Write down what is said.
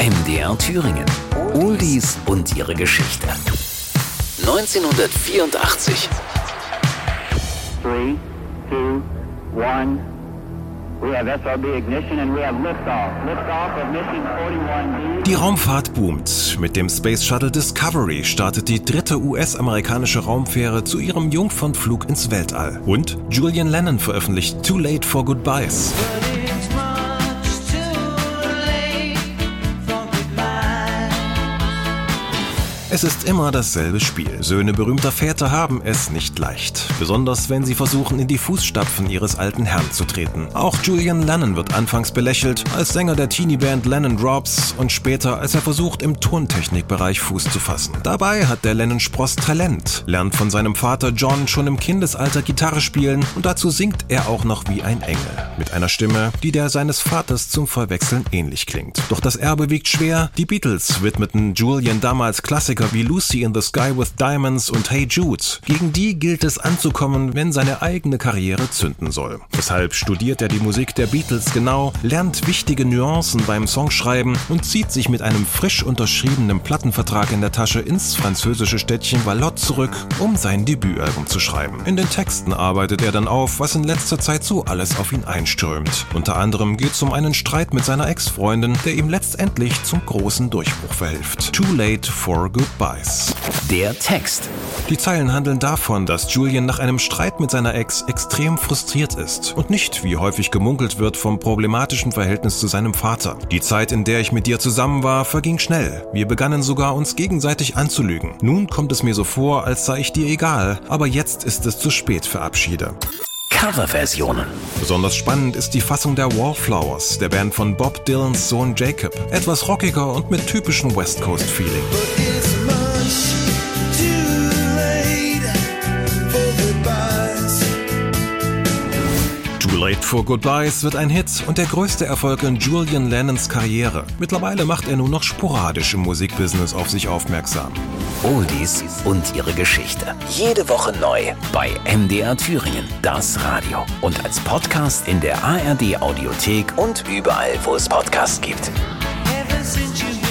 MDR Thüringen. Oldies und ihre Geschichte. 1984. 3, 2, 1. We have SRB ignition and we have liftoff. Liftoff of mission 41B. Die Raumfahrt boomt. Mit dem Space Shuttle Discovery startet die dritte US-amerikanische Raumfähre zu ihrem Jungfernflug ins Weltall. Und Julian Lennon veröffentlicht Too Late for Goodbyes. Es ist immer dasselbe Spiel. Söhne berühmter Väter haben es nicht leicht. Besonders wenn sie versuchen, in die Fußstapfen ihres alten Herrn zu treten. Auch Julian Lennon wird anfangs belächelt, als Sänger der Teenie-Band Lennon Drops und später, als er versucht, im Tontechnikbereich Fuß zu fassen. Dabei hat der Lennon-Spross Talent, lernt von seinem Vater John schon im Kindesalter Gitarre spielen und dazu singt er auch noch wie ein Engel. Mit einer Stimme, die der seines Vaters zum Verwechseln ähnlich klingt. Doch das Erbe wiegt schwer. Die Beatles widmeten Julian damals Klassiker wie Lucy in the Sky with Diamonds und Hey Jude. Gegen die gilt es anzukommen, wenn seine eigene Karriere zünden soll. Deshalb studiert er die Musik der Beatles genau, lernt wichtige Nuancen beim Songschreiben und zieht sich mit einem frisch unterschriebenen Plattenvertrag in der Tasche ins französische Städtchen Valot zurück, um sein Debütalbum zu schreiben. In den Texten arbeitet er dann auf, was in letzter Zeit so alles auf ihn einströmt. Unter anderem geht es um einen Streit mit seiner Ex-Freundin, der ihm letztendlich zum großen Durchbruch verhilft. Too late for goodbyes. Der Text. Die Zeilen handeln davon, dass Julian nach einem Streit mit seiner Ex extrem frustriert ist und nicht, wie häufig gemunkelt wird, vom problematischen Verhältnis zu seinem Vater. Die Zeit, in der ich mit dir zusammen war, verging schnell. Wir begannen sogar uns gegenseitig anzulügen. Nun kommt es mir so vor, als sei ich dir egal, aber jetzt ist es zu spät für Abschiede. Coverversionen. Besonders spannend ist die Fassung der Wallflowers, der Band von Bob Dylans Sohn Jacob. Etwas rockiger und mit typischem West Coast Feeling. For Goodbyes wird ein Hit und der größte Erfolg in Julian Lennons Karriere. Mittlerweile macht er nur noch sporadisch im Musikbusiness auf sich aufmerksam. Oldies und ihre Geschichte. Jede Woche neu bei MDR Thüringen, das Radio. Und als Podcast in der ARD Audiothek und überall, wo es Podcasts gibt. Ever since you